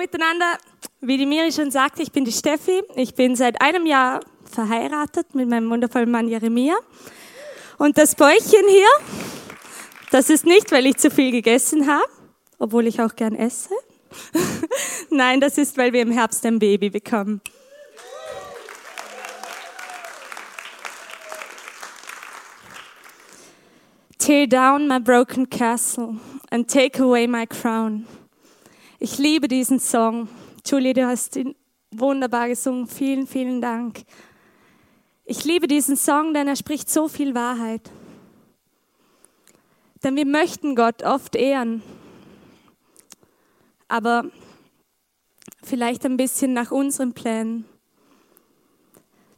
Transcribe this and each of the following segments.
Miteinander, wie die Miri schon sagte, ich bin die Steffi. Ich bin seit einem Jahr verheiratet mit meinem wundervollen Mann Jeremia. Und das Bäuchchen hier, das ist nicht, weil ich zu viel gegessen habe, obwohl ich auch gern esse. Nein, das ist, weil wir im Herbst ein Baby bekommen. Tear down my broken castle and take away my crown. Ich liebe diesen Song. Julie, du hast ihn wunderbar gesungen. Vielen, vielen Dank. Ich liebe diesen Song, denn er spricht so viel Wahrheit. Denn wir möchten Gott oft ehren, aber vielleicht ein bisschen nach unseren Plänen.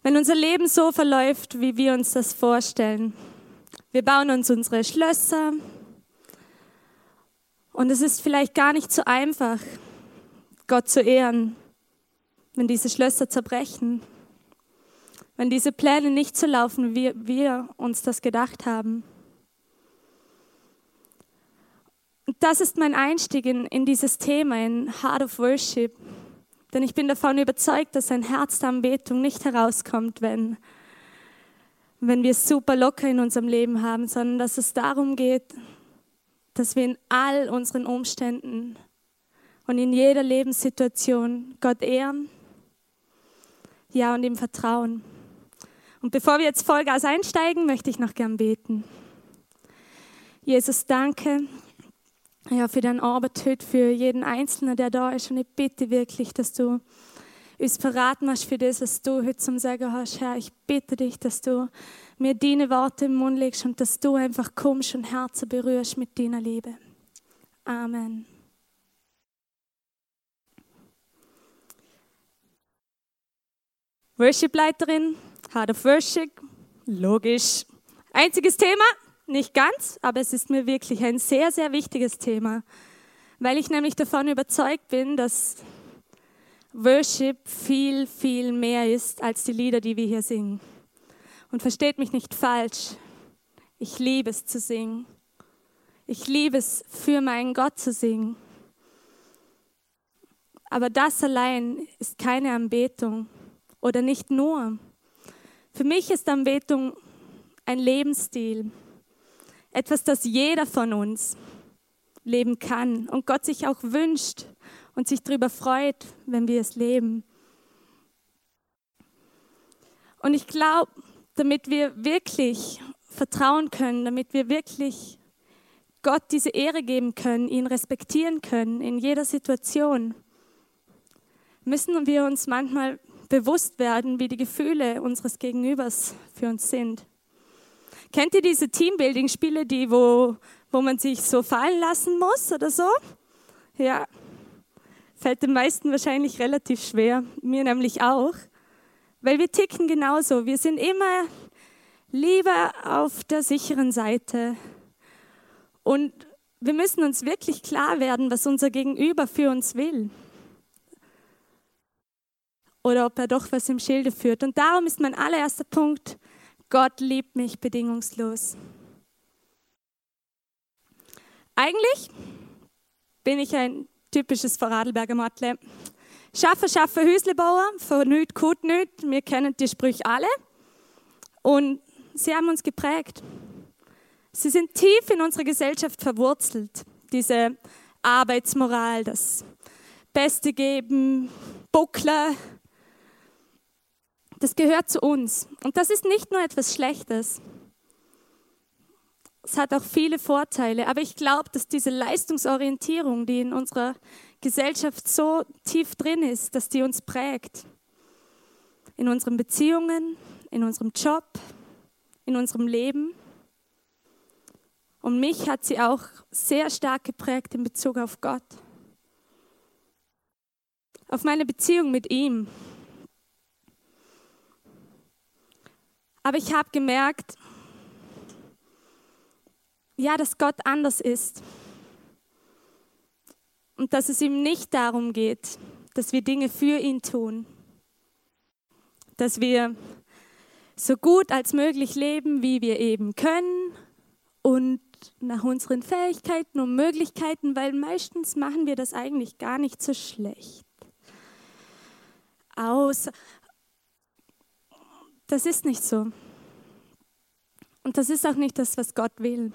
Wenn unser Leben so verläuft, wie wir uns das vorstellen, wir bauen uns unsere Schlösser, und es ist vielleicht gar nicht so einfach, Gott zu ehren, wenn diese Schlösser zerbrechen, wenn diese Pläne nicht so laufen, wie wir uns das gedacht haben. Und das ist mein Einstieg in, in dieses Thema, in Heart of Worship. Denn ich bin davon überzeugt, dass ein Herz der Anbetung nicht herauskommt, wenn, wenn wir es super locker in unserem Leben haben, sondern dass es darum geht, dass wir in all unseren Umständen und in jeder Lebenssituation Gott ehren, ja, und ihm vertrauen. Und bevor wir jetzt Vollgas einsteigen, möchte ich noch gern beten. Jesus, danke ja, für dein Arbeit für jeden Einzelnen, der da ist. Und ich bitte wirklich, dass du uns verraten hast für das, was du heute zum Sagen hast. Herr, ich bitte dich, dass du mir deine Worte im Mund legst und dass du einfach kommst und Herzen berührst mit deiner Liebe. Amen. Worship-Leiterin, Heart of Worship, logisch. Einziges Thema, nicht ganz, aber es ist mir wirklich ein sehr, sehr wichtiges Thema, weil ich nämlich davon überzeugt bin, dass Worship viel, viel mehr ist als die Lieder, die wir hier singen. Und versteht mich nicht falsch, ich liebe es zu singen. Ich liebe es, für meinen Gott zu singen. Aber das allein ist keine Anbetung oder nicht nur. Für mich ist Anbetung ein Lebensstil, etwas, das jeder von uns leben kann und Gott sich auch wünscht und sich darüber freut, wenn wir es leben. Und ich glaube, damit wir wirklich vertrauen können, damit wir wirklich Gott diese Ehre geben können, ihn respektieren können in jeder Situation, müssen wir uns manchmal bewusst werden, wie die Gefühle unseres Gegenübers für uns sind. Kennt ihr diese Teambuilding-Spiele, die, wo, wo man sich so fallen lassen muss oder so? Ja, fällt den meisten wahrscheinlich relativ schwer, mir nämlich auch. Weil wir ticken genauso. Wir sind immer lieber auf der sicheren Seite. Und wir müssen uns wirklich klar werden, was unser Gegenüber für uns will. Oder ob er doch was im Schilde führt. Und darum ist mein allererster Punkt, Gott liebt mich bedingungslos. Eigentlich bin ich ein typisches Vorarlberger Matle. Schaffe, schaffe, Hüslebauer, von nüt, kut nüt. Wir kennen die Sprüche alle. Und sie haben uns geprägt. Sie sind tief in unserer Gesellschaft verwurzelt. Diese Arbeitsmoral, das Beste geben, Buckler, das gehört zu uns. Und das ist nicht nur etwas Schlechtes. Es hat auch viele Vorteile. Aber ich glaube, dass diese Leistungsorientierung, die in unserer Gesellschaft so tief drin ist, dass die uns prägt. In unseren Beziehungen, in unserem Job, in unserem Leben. Und mich hat sie auch sehr stark geprägt in Bezug auf Gott. Auf meine Beziehung mit ihm. Aber ich habe gemerkt, ja, dass Gott anders ist und dass es ihm nicht darum geht, dass wir Dinge für ihn tun, dass wir so gut als möglich leben, wie wir eben können und nach unseren Fähigkeiten und Möglichkeiten, weil meistens machen wir das eigentlich gar nicht so schlecht. Außer, das ist nicht so. Und das ist auch nicht das, was Gott will.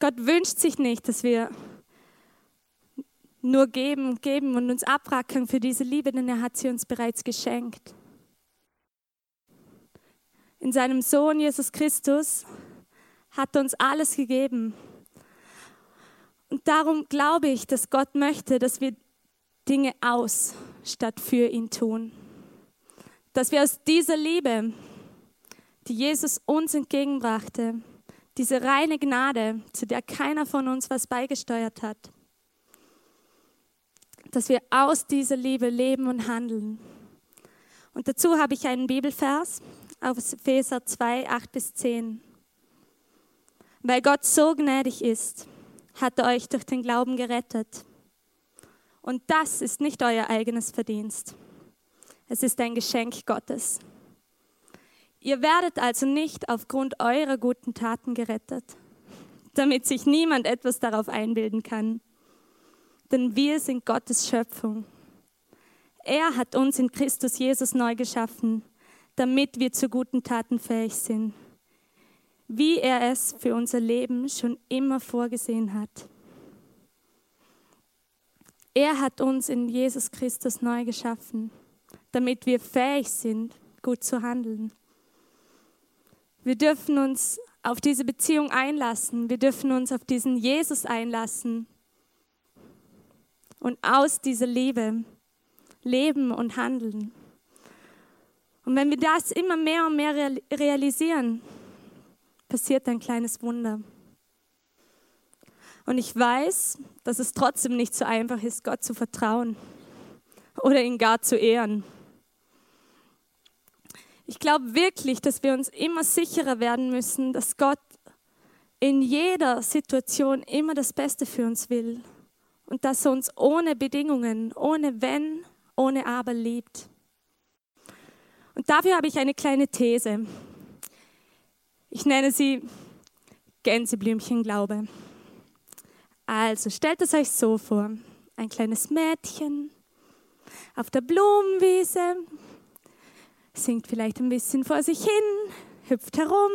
Gott wünscht sich nicht, dass wir nur geben, geben und uns abrackern für diese Liebe, denn er hat sie uns bereits geschenkt. In seinem Sohn Jesus Christus hat er uns alles gegeben. Und darum glaube ich, dass Gott möchte, dass wir Dinge aus statt für ihn tun. Dass wir aus dieser Liebe, die Jesus uns entgegenbrachte, diese reine Gnade, zu der keiner von uns was beigesteuert hat, dass wir aus dieser Liebe leben und handeln. Und dazu habe ich einen Bibelvers aus Epheser 2, 8 bis 10. Weil Gott so gnädig ist, hat er euch durch den Glauben gerettet. Und das ist nicht euer eigenes Verdienst. Es ist ein Geschenk Gottes. Ihr werdet also nicht aufgrund eurer guten Taten gerettet, damit sich niemand etwas darauf einbilden kann. Denn wir sind Gottes Schöpfung. Er hat uns in Christus Jesus neu geschaffen, damit wir zu guten Taten fähig sind, wie er es für unser Leben schon immer vorgesehen hat. Er hat uns in Jesus Christus neu geschaffen, damit wir fähig sind, gut zu handeln. Wir dürfen uns auf diese Beziehung einlassen. Wir dürfen uns auf diesen Jesus einlassen. Und aus dieser Liebe leben und handeln. Und wenn wir das immer mehr und mehr realisieren, passiert ein kleines Wunder. Und ich weiß, dass es trotzdem nicht so einfach ist, Gott zu vertrauen oder ihn gar zu ehren. Ich glaube wirklich, dass wir uns immer sicherer werden müssen, dass Gott in jeder Situation immer das Beste für uns will und dass er uns ohne Bedingungen, ohne Wenn, ohne Aber liebt. Und dafür habe ich eine kleine These. Ich nenne sie Gänseblümchenglaube. Also stellt es euch so vor, ein kleines Mädchen auf der Blumenwiese, singt vielleicht ein bisschen vor sich hin, hüpft herum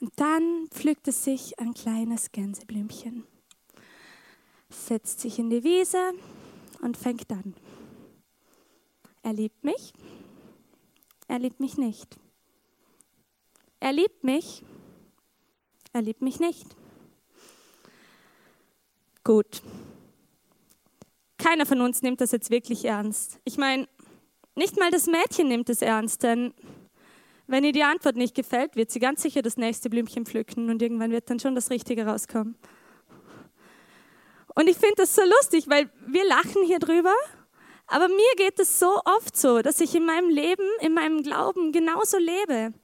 und dann pflückt es sich ein kleines Gänseblümchen, setzt sich in die Wiese und fängt an. Er liebt mich, er liebt mich nicht. Er liebt mich, er liebt mich nicht. Gut. Keiner von uns nimmt das jetzt wirklich ernst. Ich meine, nicht mal das Mädchen nimmt es ernst, denn wenn ihr die Antwort nicht gefällt, wird sie ganz sicher das nächste Blümchen pflücken und irgendwann wird dann schon das Richtige rauskommen. Und ich finde das so lustig, weil wir lachen hier drüber, aber mir geht es so oft so, dass ich in meinem Leben, in meinem Glauben genauso lebe.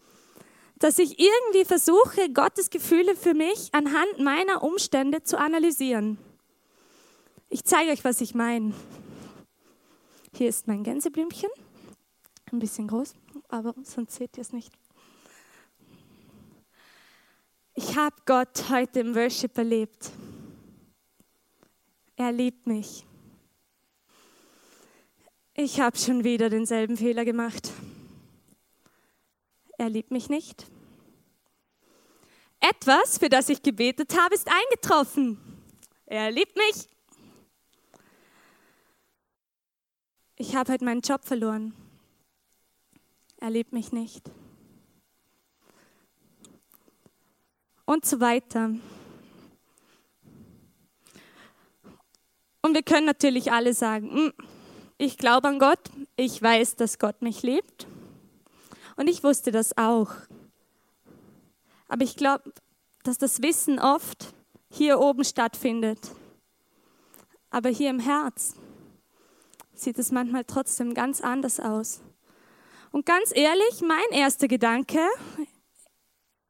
Dass ich irgendwie versuche, Gottes Gefühle für mich anhand meiner Umstände zu analysieren. Ich zeige euch, was ich meine. Hier ist mein Gänseblümchen ein bisschen groß, aber sonst seht ihr es nicht. Ich habe Gott heute im Worship erlebt. Er liebt mich. Ich habe schon wieder denselben Fehler gemacht. Er liebt mich nicht. Etwas, für das ich gebetet habe, ist eingetroffen. Er liebt mich. Ich habe heute meinen Job verloren er liebt mich nicht. Und so weiter. Und wir können natürlich alle sagen, hm, ich glaube an Gott, ich weiß, dass Gott mich liebt. Und ich wusste das auch. Aber ich glaube, dass das Wissen oft hier oben stattfindet. Aber hier im Herz sieht es manchmal trotzdem ganz anders aus. Und ganz ehrlich, mein erster Gedanke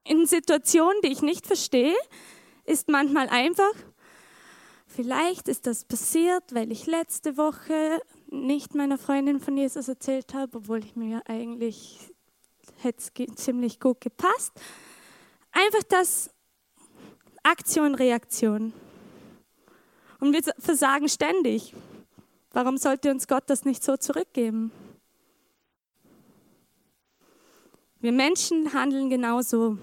in Situationen, die ich nicht verstehe, ist manchmal einfach, vielleicht ist das passiert, weil ich letzte Woche nicht meiner Freundin von Jesus erzählt habe, obwohl ich mir eigentlich hätte es ziemlich gut gepasst. Einfach das Aktion, Reaktion. Und wir versagen ständig. Warum sollte uns Gott das nicht so zurückgeben? Wir Menschen handeln genauso.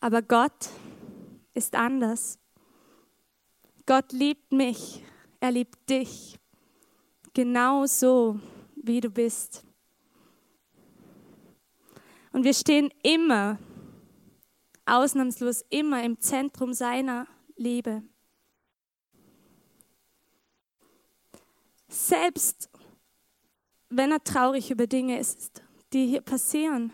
Aber Gott ist anders. Gott liebt mich, er liebt dich, genauso wie du bist. Und wir stehen immer, ausnahmslos immer im Zentrum seiner Liebe. Selbst wenn er traurig über Dinge ist, die hier passieren,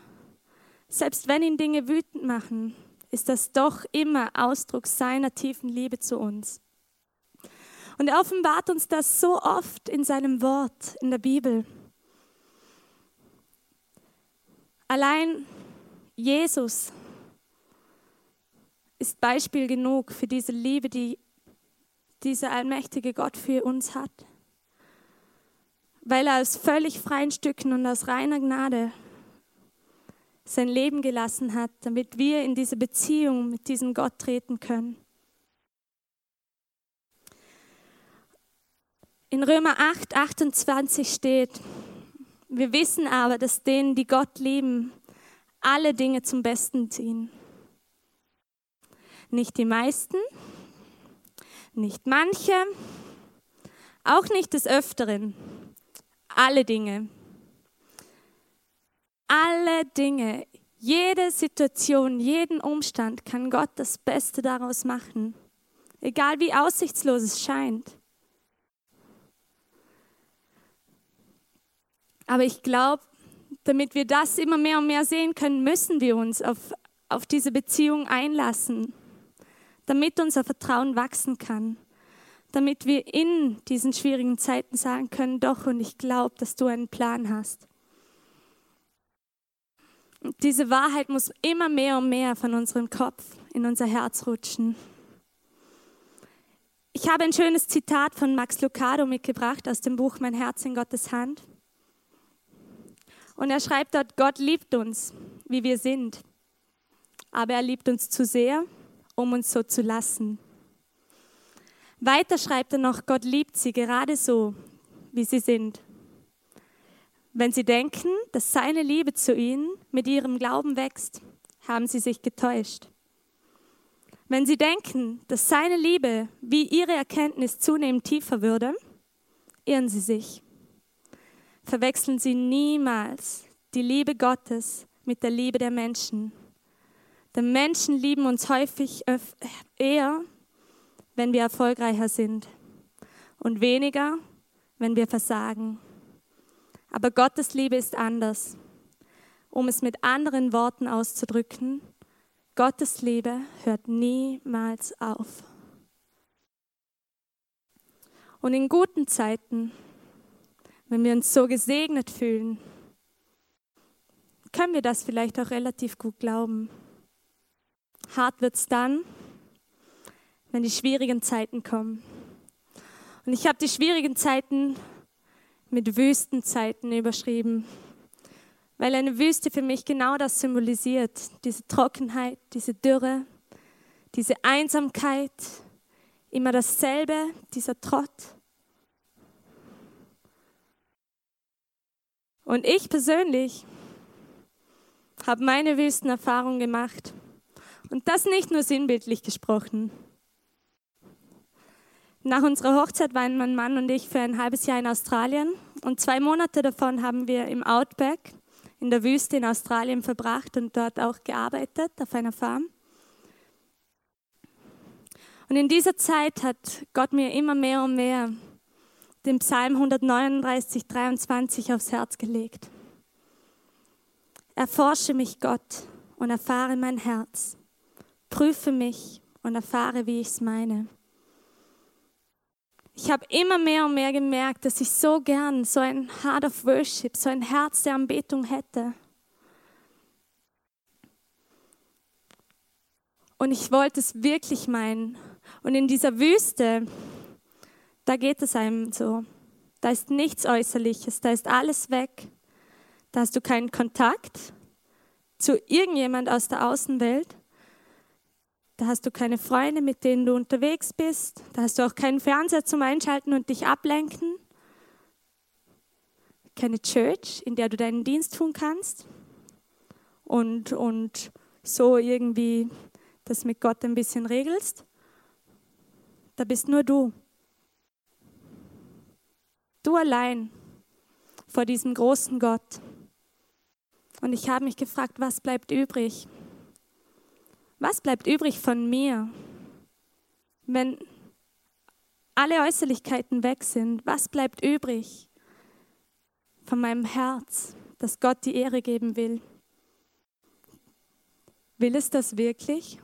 selbst wenn ihn Dinge wütend machen, ist das doch immer Ausdruck seiner tiefen Liebe zu uns. Und er offenbart uns das so oft in seinem Wort, in der Bibel. Allein Jesus ist Beispiel genug für diese Liebe, die dieser allmächtige Gott für uns hat. Weil er aus völlig freien Stücken und aus reiner Gnade sein Leben gelassen hat, damit wir in diese Beziehung mit diesem Gott treten können. In Römer 8, 28 steht, wir wissen aber, dass denen, die Gott lieben, alle Dinge zum Besten ziehen. Nicht die meisten, nicht manche, auch nicht des Öfteren, alle Dinge. Alle Dinge, jede Situation, jeden Umstand kann Gott das Beste daraus machen, egal wie aussichtslos es scheint. Aber ich glaube, damit wir das immer mehr und mehr sehen können, müssen wir uns auf, auf diese Beziehung einlassen, damit unser Vertrauen wachsen kann, damit wir in diesen schwierigen Zeiten sagen können, doch, und ich glaube, dass du einen Plan hast. Diese Wahrheit muss immer mehr und mehr von unserem Kopf in unser Herz rutschen. Ich habe ein schönes Zitat von Max Lucado mitgebracht aus dem Buch Mein Herz in Gottes Hand. Und er schreibt dort, Gott liebt uns, wie wir sind. Aber er liebt uns zu sehr, um uns so zu lassen. Weiter schreibt er noch, Gott liebt sie gerade so, wie sie sind. Wenn sie denken, dass seine Liebe zu ihnen mit ihrem Glauben wächst, haben sie sich getäuscht. Wenn sie denken, dass seine Liebe wie ihre Erkenntnis zunehmend tiefer würde, irren sie sich verwechseln Sie niemals die Liebe Gottes mit der Liebe der Menschen. Denn Menschen lieben uns häufig eher, wenn wir erfolgreicher sind und weniger, wenn wir versagen. Aber Gottes Liebe ist anders. Um es mit anderen Worten auszudrücken, Gottes Liebe hört niemals auf. Und in guten Zeiten wenn wir uns so gesegnet fühlen, können wir das vielleicht auch relativ gut glauben. Hart wird es dann, wenn die schwierigen Zeiten kommen. Und ich habe die schwierigen Zeiten mit Wüstenzeiten überschrieben, weil eine Wüste für mich genau das symbolisiert, diese Trockenheit, diese Dürre, diese Einsamkeit, immer dasselbe, dieser Trott. Und ich persönlich habe meine Wüstenerfahrung gemacht. Und das nicht nur sinnbildlich gesprochen. Nach unserer Hochzeit waren mein Mann und ich für ein halbes Jahr in Australien und zwei Monate davon haben wir im Outback in der Wüste in Australien verbracht und dort auch gearbeitet auf einer Farm. Und in dieser Zeit hat Gott mir immer mehr und mehr den Psalm 139, 23 aufs Herz gelegt. Erforsche mich, Gott, und erfahre mein Herz. Prüfe mich und erfahre, wie ich es meine. Ich habe immer mehr und mehr gemerkt, dass ich so gern so ein Heart of Worship, so ein Herz der Anbetung hätte. Und ich wollte es wirklich meinen. Und in dieser Wüste, da geht es einem so. Da ist nichts Äußerliches, da ist alles weg. Da hast du keinen Kontakt, zu irgendjemand aus der Außenwelt. Da hast du keine Freunde, mit denen du unterwegs bist. Da hast du auch keinen Fernseher zum Einschalten und dich ablenken. Keine Church, in der du deinen Dienst tun kannst. Und, und so irgendwie das mit Gott ein bisschen regelst. Da bist nur du. Du allein vor diesem großen Gott. Und ich habe mich gefragt, was bleibt übrig? Was bleibt übrig von mir, wenn alle Äußerlichkeiten weg sind? Was bleibt übrig von meinem Herz, das Gott die Ehre geben will? Will es das wirklich?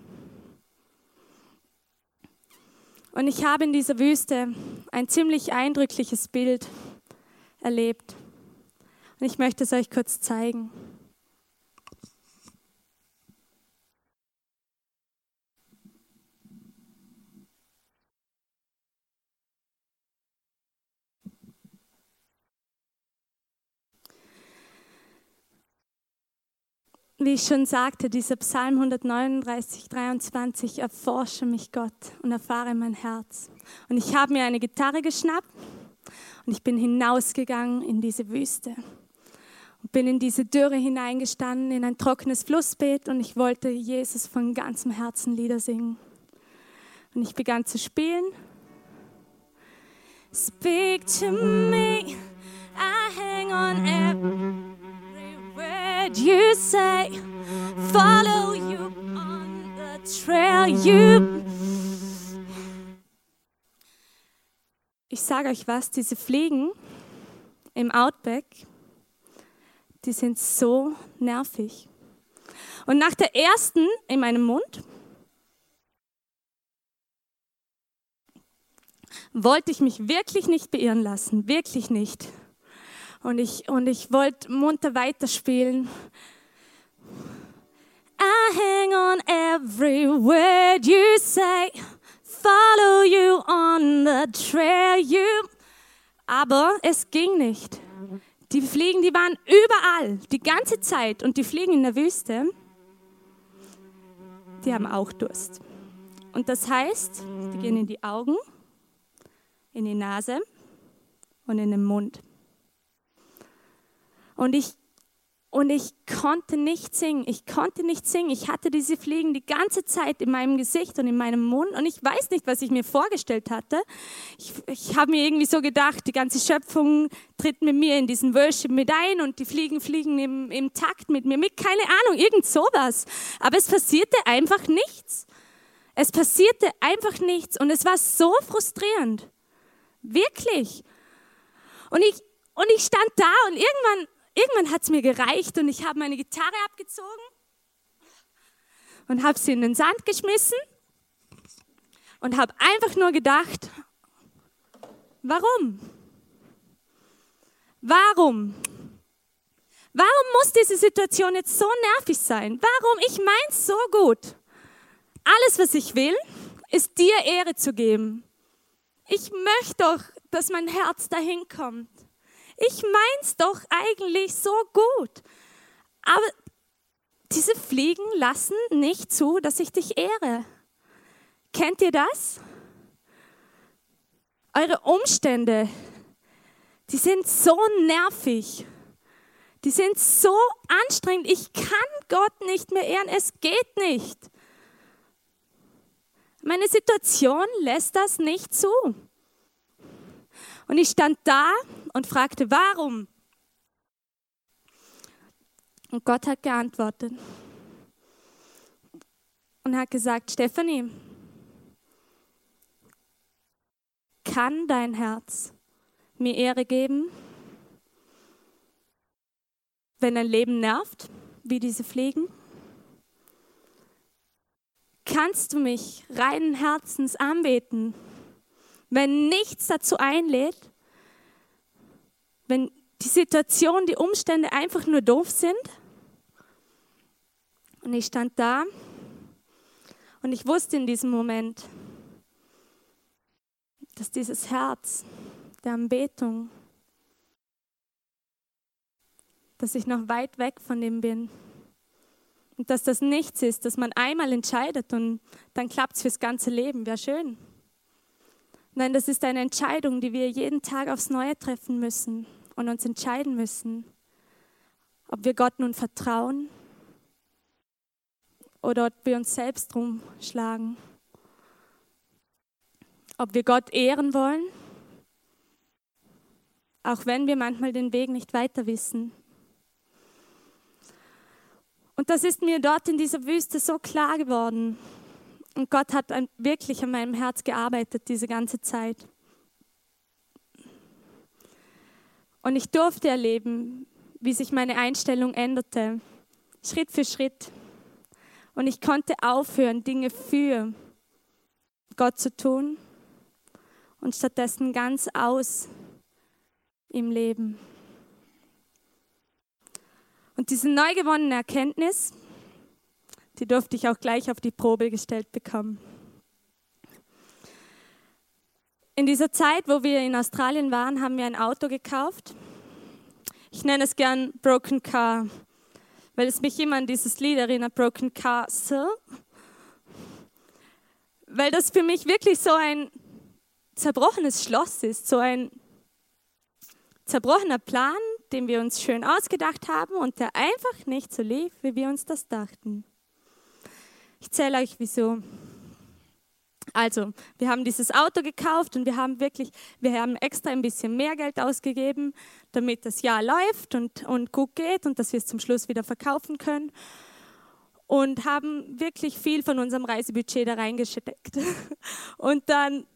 Und ich habe in dieser Wüste ein ziemlich eindrückliches Bild erlebt. Und ich möchte es euch kurz zeigen. Wie ich schon sagte, dieser Psalm 139, 23, erforsche mich Gott und erfahre mein Herz. Und ich habe mir eine Gitarre geschnappt und ich bin hinausgegangen in diese Wüste und bin in diese Dürre hineingestanden, in ein trockenes Flussbeet und ich wollte Jesus von ganzem Herzen Lieder singen. Und ich begann zu spielen. Speak to me, I hang on every word you say. Follow you on the trail you. Ich sage euch was, diese Fliegen im Outback, die sind so nervig. Und nach der ersten in meinem Mund wollte ich mich wirklich nicht beirren lassen, wirklich nicht. Und ich, und ich wollte munter weiterspielen. I hang on every word you say, follow you on the trail you. Aber es ging nicht. Die Fliegen, die waren überall, die ganze Zeit. Und die Fliegen in der Wüste, die haben auch Durst. Und das heißt, die gehen in die Augen, in die Nase und in den Mund. Und ich, und ich konnte nicht singen. Ich konnte nicht singen. Ich hatte diese Fliegen die ganze Zeit in meinem Gesicht und in meinem Mund. Und ich weiß nicht, was ich mir vorgestellt hatte. Ich, ich habe mir irgendwie so gedacht, die ganze Schöpfung tritt mit mir in diesen Worship mit ein und die Fliegen fliegen im, im Takt mit mir mit. Keine Ahnung, irgend sowas. Aber es passierte einfach nichts. Es passierte einfach nichts. Und es war so frustrierend. Wirklich. Und ich, und ich stand da und irgendwann irgendwann hat es mir gereicht und ich habe meine Gitarre abgezogen und habe sie in den Sand geschmissen und habe einfach nur gedacht, warum? Warum? Warum muss diese Situation jetzt so nervig sein? Warum? Ich mein's so gut. Alles, was ich will, ist dir Ehre zu geben. Ich möchte doch, dass mein Herz dahin kommt. Ich mein's doch eigentlich so gut. Aber diese Fliegen lassen nicht zu, dass ich dich ehre. Kennt ihr das? Eure Umstände, die sind so nervig. Die sind so anstrengend. Ich kann Gott nicht mehr ehren. Es geht nicht. Meine Situation lässt das nicht zu. Und ich stand da und fragte, warum? Und Gott hat geantwortet und hat gesagt, Stephanie, kann dein Herz mir Ehre geben, wenn dein Leben nervt, wie diese Fliegen? Kannst du mich reinen Herzens anbeten, wenn nichts dazu einlädt? wenn die Situation, die Umstände einfach nur doof sind. Und ich stand da und ich wusste in diesem Moment, dass dieses Herz der Anbetung, dass ich noch weit weg von dem bin. Und dass das nichts ist, dass man einmal entscheidet und dann klappt es fürs ganze Leben. Wäre schön. Nein, das ist eine Entscheidung, die wir jeden Tag aufs Neue treffen müssen und uns entscheiden müssen, ob wir Gott nun vertrauen oder ob wir uns selbst rumschlagen. Ob wir Gott ehren wollen, auch wenn wir manchmal den Weg nicht weiter wissen. Und das ist mir dort in dieser Wüste so klar geworden. Und Gott hat wirklich an meinem Herz gearbeitet diese ganze Zeit. Und ich durfte erleben, wie sich meine Einstellung änderte, Schritt für Schritt. Und ich konnte aufhören, Dinge für Gott zu tun und stattdessen ganz aus im Leben. Und diese neu gewonnene Erkenntnis, die durfte ich auch gleich auf die Probe gestellt bekommen. In dieser Zeit, wo wir in Australien waren, haben wir ein Auto gekauft. Ich nenne es gern Broken Car, weil es mich immer an dieses Lied erinnert, Broken Castle. Weil das für mich wirklich so ein zerbrochenes Schloss ist, so ein zerbrochener Plan, den wir uns schön ausgedacht haben und der einfach nicht so lief, wie wir uns das dachten. Ich zähle euch wieso. Also, wir haben dieses Auto gekauft und wir haben wirklich, wir haben extra ein bisschen mehr Geld ausgegeben, damit das Jahr läuft und, und gut geht und dass wir es zum Schluss wieder verkaufen können. Und haben wirklich viel von unserem Reisebudget da reingesteckt. Und dann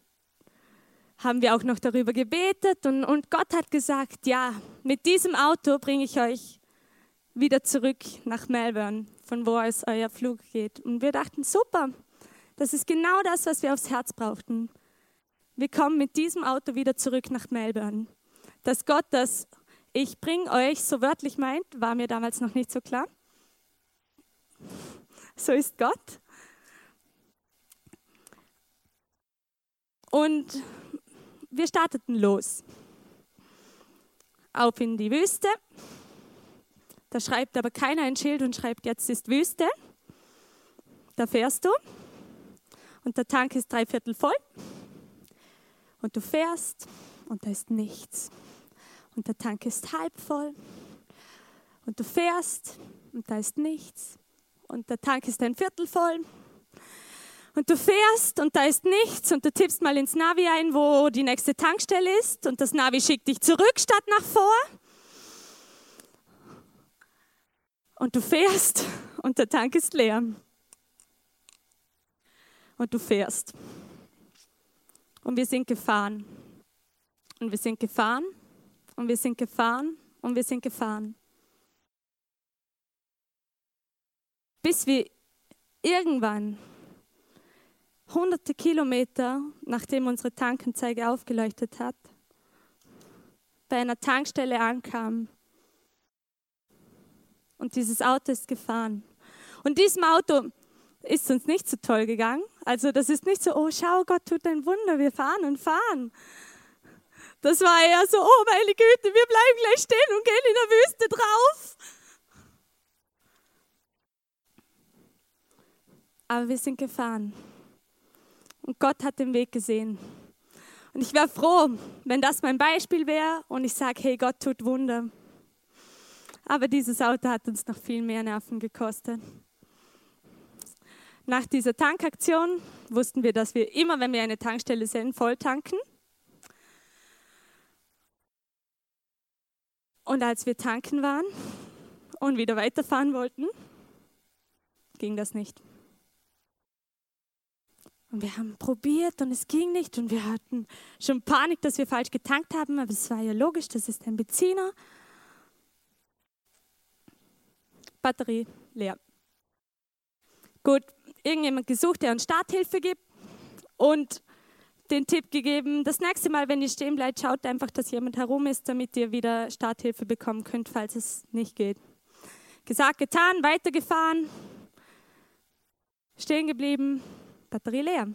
haben wir auch noch darüber gebetet und, und Gott hat gesagt, ja, mit diesem Auto bringe ich euch wieder zurück nach Melbourne, von wo aus euer Flug geht. Und wir dachten, super, das ist genau das, was wir aufs Herz brauchten. Wir kommen mit diesem Auto wieder zurück nach Melbourne. Dass Gott das Ich bringe euch so wörtlich meint, war mir damals noch nicht so klar. So ist Gott. Und wir starteten los. Auf in die Wüste. Da schreibt aber keiner ein Schild und schreibt, jetzt ist Wüste. Da fährst du und der Tank ist dreiviertel voll. Und du fährst und da ist nichts. Und der Tank ist halb voll. Und du fährst und da ist nichts. Und der Tank ist ein Viertel voll und du fährst und da ist nichts und du tippst mal ins Navi ein, wo die nächste Tankstelle ist und das Navi schickt dich zurück statt nach vor. Und du fährst und der Tank ist leer. Und du fährst. Und wir sind gefahren. Und wir sind gefahren. Und wir sind gefahren. Und wir sind gefahren. Bis wir irgendwann hunderte Kilometer, nachdem unsere Tankanzeige aufgeleuchtet hat, bei einer Tankstelle ankam. Und dieses Auto ist gefahren. Und diesem Auto ist uns nicht so toll gegangen. Also das ist nicht so, oh schau, Gott tut ein Wunder, wir fahren und fahren. Das war eher so, oh meine Güte, wir bleiben gleich stehen und gehen in der Wüste drauf. Aber wir sind gefahren. Und Gott hat den Weg gesehen. Und ich wäre froh, wenn das mein Beispiel wäre und ich sage, hey, Gott tut Wunder. Aber dieses Auto hat uns noch viel mehr Nerven gekostet. Nach dieser Tankaktion wussten wir, dass wir immer, wenn wir eine Tankstelle sehen, voll tanken. Und als wir tanken waren und wieder weiterfahren wollten, ging das nicht. Und wir haben probiert und es ging nicht und wir hatten schon Panik, dass wir falsch getankt haben, aber es war ja logisch, das ist ein Benziner. Batterie leer. Gut, irgendjemand gesucht, der uns Starthilfe gibt und den Tipp gegeben, das nächste Mal, wenn ihr stehen bleibt, schaut einfach, dass jemand herum ist, damit ihr wieder Starthilfe bekommen könnt, falls es nicht geht. Gesagt, getan, weitergefahren, stehen geblieben, Batterie leer.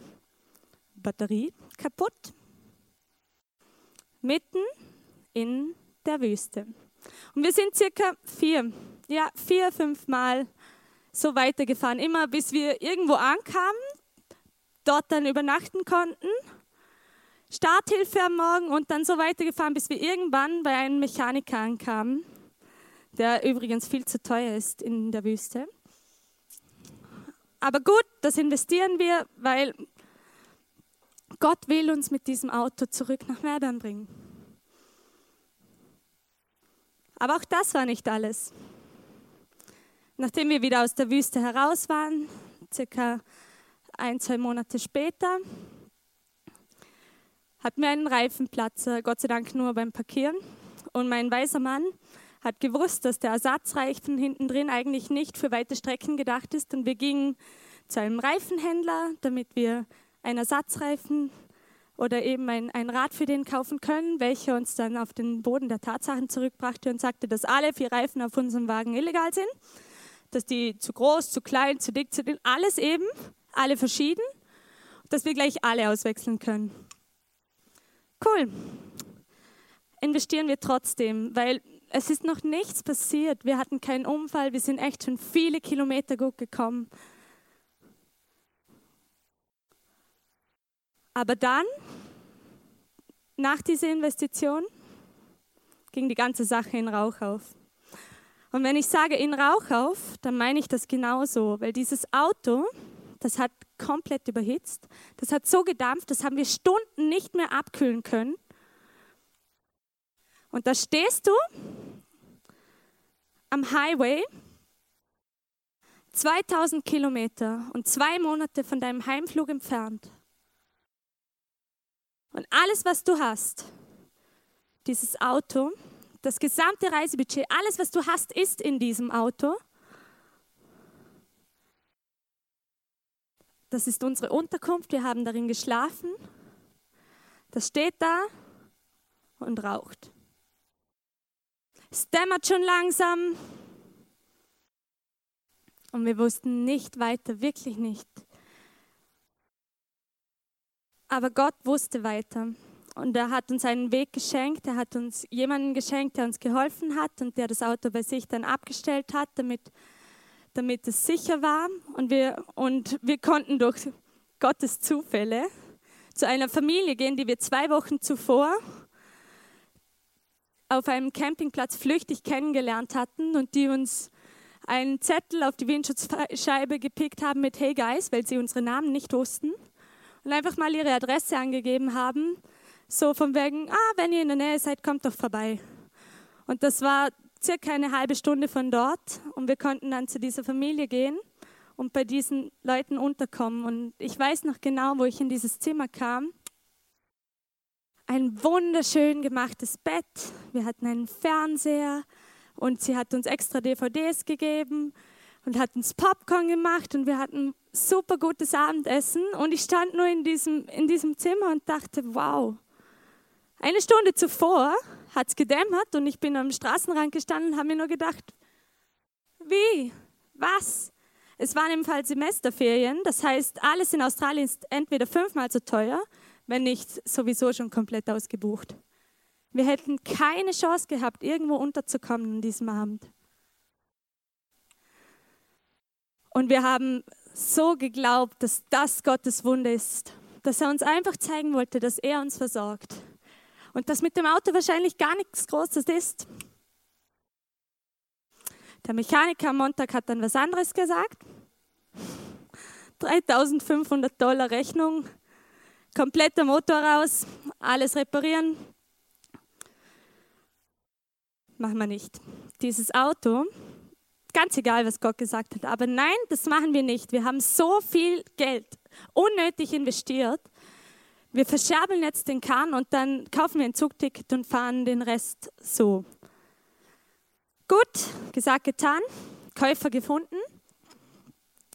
Batterie kaputt. Mitten in der Wüste. Und wir sind circa vier, ja, vier, fünf Mal so weitergefahren, immer bis wir irgendwo ankamen, dort dann übernachten konnten, Starthilfe am Morgen und dann so weitergefahren, bis wir irgendwann bei einem Mechaniker ankamen, der übrigens viel zu teuer ist in der Wüste. Aber gut, das investieren wir, weil Gott will uns mit diesem Auto zurück nach Melbourne bringen. Aber auch das war nicht alles. Nachdem wir wieder aus der Wüste heraus waren, circa ein, zwei Monate später, hatten wir einen Reifenplatzer, Gott sei Dank nur beim Parkieren. Und mein weißer Mann hat gewusst, dass der Ersatzreifen hinten drin eigentlich nicht für weite Strecken gedacht ist. Und wir gingen zu einem Reifenhändler, damit wir einen Ersatzreifen oder eben ein, ein Rad für den kaufen können, welcher uns dann auf den Boden der Tatsachen zurückbrachte und sagte, dass alle vier Reifen auf unserem Wagen illegal sind, dass die zu groß, zu klein, zu dick, zu dünn, alles eben, alle verschieden, dass wir gleich alle auswechseln können. Cool. Investieren wir trotzdem, weil es ist noch nichts passiert. Wir hatten keinen Unfall, wir sind echt schon viele Kilometer gut gekommen. Aber dann, nach dieser Investition, ging die ganze Sache in Rauch auf. Und wenn ich sage in Rauch auf, dann meine ich das genauso, weil dieses Auto, das hat komplett überhitzt, das hat so gedampft, das haben wir Stunden nicht mehr abkühlen können. Und da stehst du am Highway, 2000 Kilometer und zwei Monate von deinem Heimflug entfernt. Und alles, was du hast, dieses Auto, das gesamte Reisebudget, alles, was du hast, ist in diesem Auto. Das ist unsere Unterkunft, wir haben darin geschlafen. Das steht da und raucht. Es dämmert schon langsam und wir wussten nicht weiter, wirklich nicht. Aber Gott wusste weiter. Und er hat uns einen Weg geschenkt, er hat uns jemanden geschenkt, der uns geholfen hat und der das Auto bei sich dann abgestellt hat, damit, damit es sicher war. Und wir, und wir konnten durch Gottes Zufälle zu einer Familie gehen, die wir zwei Wochen zuvor auf einem Campingplatz flüchtig kennengelernt hatten und die uns einen Zettel auf die Windschutzscheibe gepickt haben mit Hey Guys, weil sie unsere Namen nicht wussten und einfach mal ihre Adresse angegeben haben, so von wegen, ah, wenn ihr in der Nähe seid, kommt doch vorbei. Und das war circa eine halbe Stunde von dort und wir konnten dann zu dieser Familie gehen und bei diesen Leuten unterkommen. Und ich weiß noch genau, wo ich in dieses Zimmer kam. Ein wunderschön gemachtes Bett. Wir hatten einen Fernseher und sie hat uns extra DVDs gegeben und hat uns Popcorn gemacht und wir hatten super gutes Abendessen und ich stand nur in diesem, in diesem Zimmer und dachte, wow. Eine Stunde zuvor hat es gedämmert und ich bin am Straßenrand gestanden und habe mir nur gedacht, wie, was? Es waren im Fall Semesterferien, das heißt, alles in Australien ist entweder fünfmal so teuer, wenn nicht sowieso schon komplett ausgebucht. Wir hätten keine Chance gehabt, irgendwo unterzukommen an diesem Abend. Und wir haben so geglaubt, dass das Gottes Wunder ist, dass er uns einfach zeigen wollte, dass er uns versorgt. Und dass mit dem Auto wahrscheinlich gar nichts Großes ist. Der Mechaniker am Montag hat dann was anderes gesagt. 3500 Dollar Rechnung, kompletter Motor raus, alles reparieren. Machen wir nicht. Dieses Auto Ganz egal, was Gott gesagt hat. Aber nein, das machen wir nicht. Wir haben so viel Geld unnötig investiert. Wir verscherbeln jetzt den Kahn und dann kaufen wir ein Zugticket und fahren den Rest so. Gut, gesagt, getan. Käufer gefunden.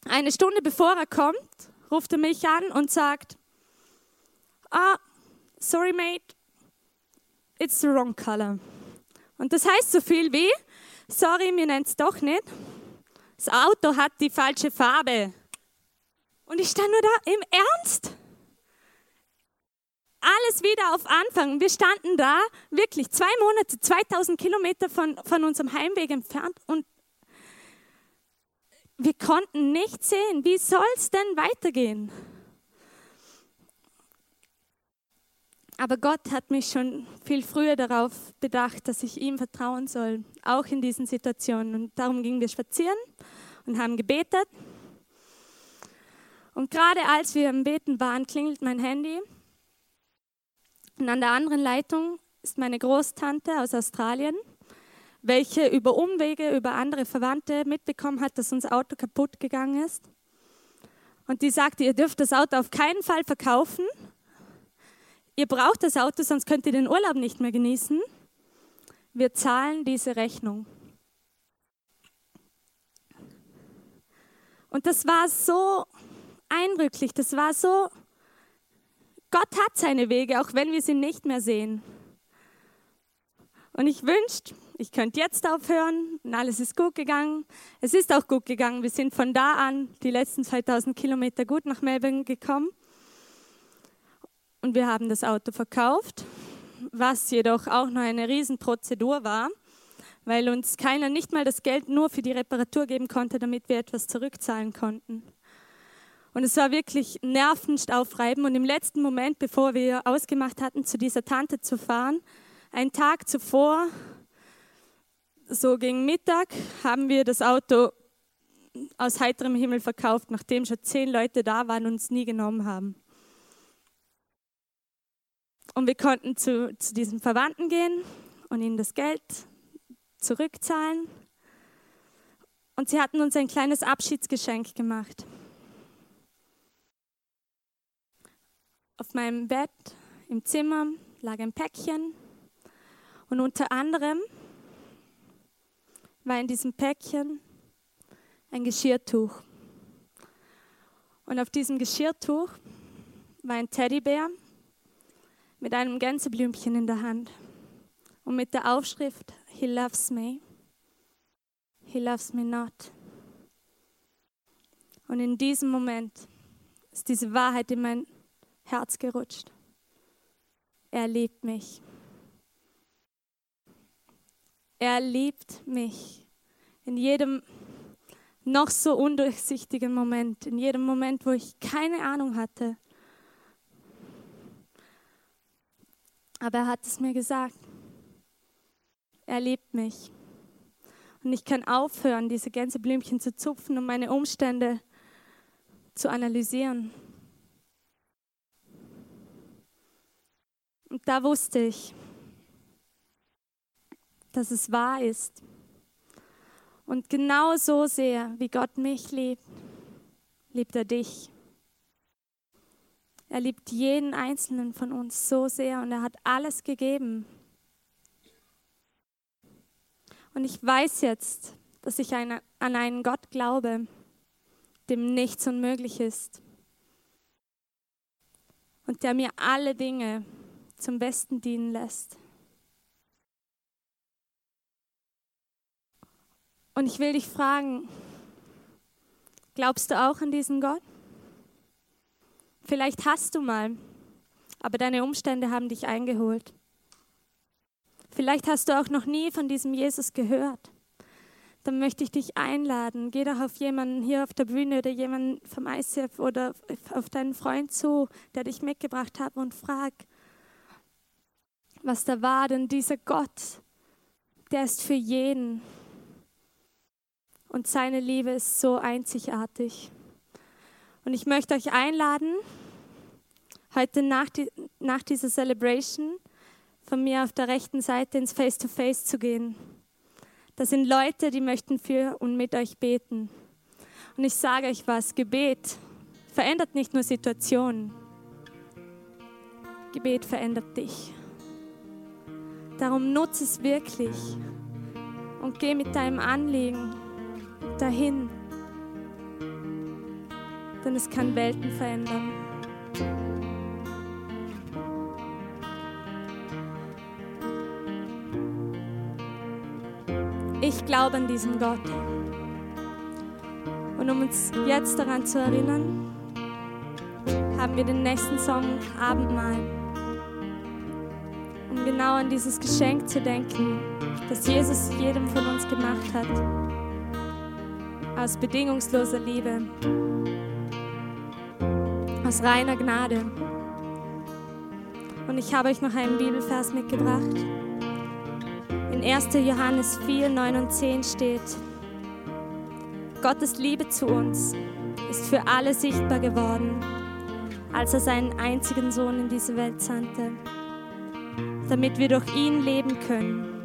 Eine Stunde bevor er kommt, ruft er mich an und sagt, ah, sorry mate, it's the wrong color. Und das heißt so viel wie, sorry, mir nennt es doch nicht. Das Auto hat die falsche Farbe. Und ich stand nur da, im Ernst? Alles wieder auf Anfang. Wir standen da, wirklich zwei Monate, 2000 Kilometer von, von unserem Heimweg entfernt und wir konnten nicht sehen, wie soll es denn weitergehen? Aber Gott hat mich schon viel früher darauf bedacht, dass ich ihm vertrauen soll, auch in diesen Situationen. Und darum gingen wir spazieren und haben gebetet. Und gerade als wir am Beten waren, klingelt mein Handy. Und an der anderen Leitung ist meine Großtante aus Australien, welche über Umwege, über andere Verwandte mitbekommen hat, dass unser Auto kaputt gegangen ist. Und die sagte, ihr dürft das Auto auf keinen Fall verkaufen, ihr braucht das Auto, sonst könnt ihr den Urlaub nicht mehr genießen. Wir zahlen diese Rechnung. Und das war so eindrücklich, das war so, Gott hat seine Wege, auch wenn wir sie nicht mehr sehen. Und ich wünschte, ich könnte jetzt aufhören und alles ist gut gegangen. Es ist auch gut gegangen. Wir sind von da an die letzten 2000 Kilometer gut nach Melbourne gekommen. Und wir haben das Auto verkauft, was jedoch auch noch eine Riesenprozedur war, weil uns keiner nicht mal das Geld nur für die Reparatur geben konnte, damit wir etwas zurückzahlen konnten. Und es war wirklich nervend aufreibend. Und im letzten Moment, bevor wir ausgemacht hatten, zu dieser Tante zu fahren, einen Tag zuvor, so gegen Mittag, haben wir das Auto aus heiterem Himmel verkauft, nachdem schon zehn Leute da waren und es nie genommen haben. Und wir konnten zu, zu diesen Verwandten gehen und ihnen das Geld zurückzahlen. Und sie hatten uns ein kleines Abschiedsgeschenk gemacht. Auf meinem Bett im Zimmer lag ein Päckchen und unter anderem war in diesem Päckchen ein Geschirrtuch. Und auf diesem Geschirrtuch war ein Teddybär mit einem Gänseblümchen in der Hand und mit der Aufschrift He loves me, He loves me not. Und in diesem Moment ist diese Wahrheit in mein Herz gerutscht. Er liebt mich. Er liebt mich. In jedem noch so undurchsichtigen Moment, in jedem Moment, wo ich keine Ahnung hatte, Aber er hat es mir gesagt. Er liebt mich. Und ich kann aufhören, diese Gänseblümchen zu zupfen und meine Umstände zu analysieren. Und da wusste ich, dass es wahr ist. Und genau so sehr, wie Gott mich liebt, liebt er dich. Er liebt jeden einzelnen von uns so sehr und er hat alles gegeben. Und ich weiß jetzt, dass ich an einen Gott glaube, dem nichts unmöglich ist und der mir alle Dinge zum Besten dienen lässt. Und ich will dich fragen, glaubst du auch an diesen Gott? Vielleicht hast du mal, aber deine Umstände haben dich eingeholt. Vielleicht hast du auch noch nie von diesem Jesus gehört. Dann möchte ich dich einladen. Geh doch auf jemanden hier auf der Bühne oder jemanden vom ICF oder auf deinen Freund zu, der dich mitgebracht hat und frag, was da war. Denn dieser Gott, der ist für jeden. Und seine Liebe ist so einzigartig. Und ich möchte euch einladen, heute nach, die, nach dieser Celebration von mir auf der rechten Seite ins Face-to-Face -face zu gehen. Das sind Leute, die möchten für und mit euch beten. Und ich sage euch was, Gebet verändert nicht nur Situationen. Gebet verändert dich. Darum nutze es wirklich und geh mit deinem Anliegen dahin denn es kann Welten verändern. Ich glaube an diesen Gott. Und um uns jetzt daran zu erinnern, haben wir den nächsten Song Abendmahl. Um genau an dieses Geschenk zu denken, das Jesus jedem von uns gemacht hat. aus bedingungsloser Liebe, aus reiner Gnade. Und ich habe euch noch einen Bibelvers mitgebracht. In 1. Johannes 4, 9 und 10 steht, Gottes Liebe zu uns ist für alle sichtbar geworden, als er seinen einzigen Sohn in diese Welt sandte, damit wir durch ihn leben können.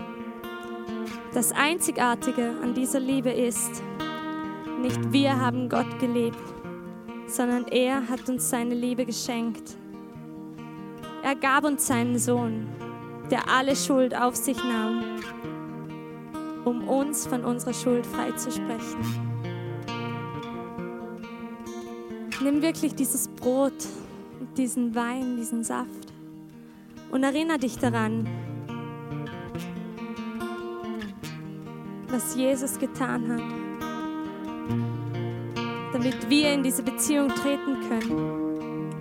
Das Einzigartige an dieser Liebe ist, nicht wir haben Gott gelebt, sondern er hat uns seine Liebe geschenkt. Er gab uns seinen Sohn, der alle Schuld auf sich nahm, um uns von unserer Schuld freizusprechen. Nimm wirklich dieses Brot, diesen Wein, diesen Saft und erinnere dich daran, was Jesus getan hat, damit wir in diese Beziehung treten können,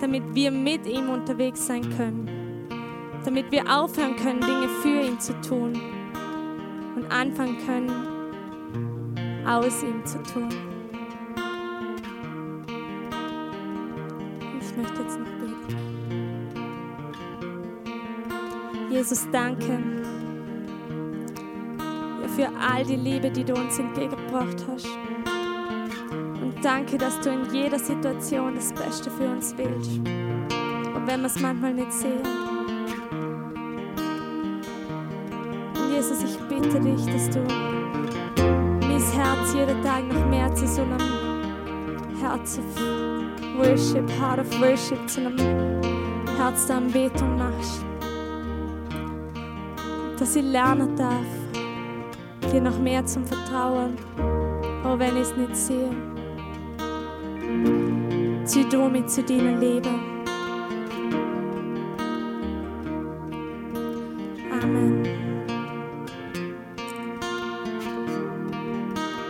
damit wir mit ihm unterwegs sein können, damit wir aufhören können, Dinge für ihn zu tun und anfangen können, aus ihm zu tun. Jesus, danke für all die Liebe, die du uns entgegengebracht hast. Und danke, dass du in jeder Situation das Beste für uns willst. Und wenn wir es manchmal nicht sehen. Und Jesus, ich bitte dich, dass du mein Herz jeden Tag noch mehr zu so einem Herz of Worship, Heart of Worship, zu einem Herz der Anbetung machst. Dass ich lernen darf, dir noch mehr zum Vertrauen, auch wenn ich es nicht sehe. Zieh du mit zu deinem Leben.